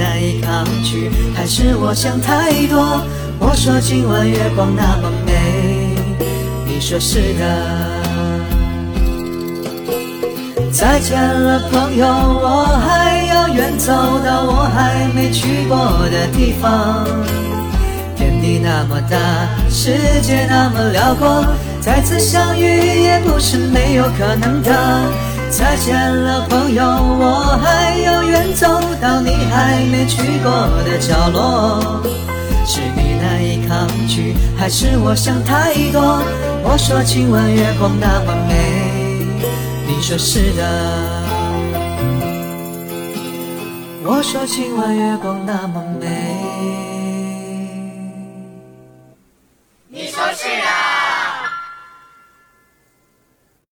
难以抗拒，还是我想太多？我说今晚月光那么美。你说是的。再见了，朋友，我还要远走到我还没去过的地方。天地那么大，世界那么辽阔，再次相遇也不是没有可能的。再见了，朋友，我还要远走到你还没去过的角落。是你难以抗拒，还是我想太多？我说今晚月光那么美，你说是的。我说今晚月光那么美。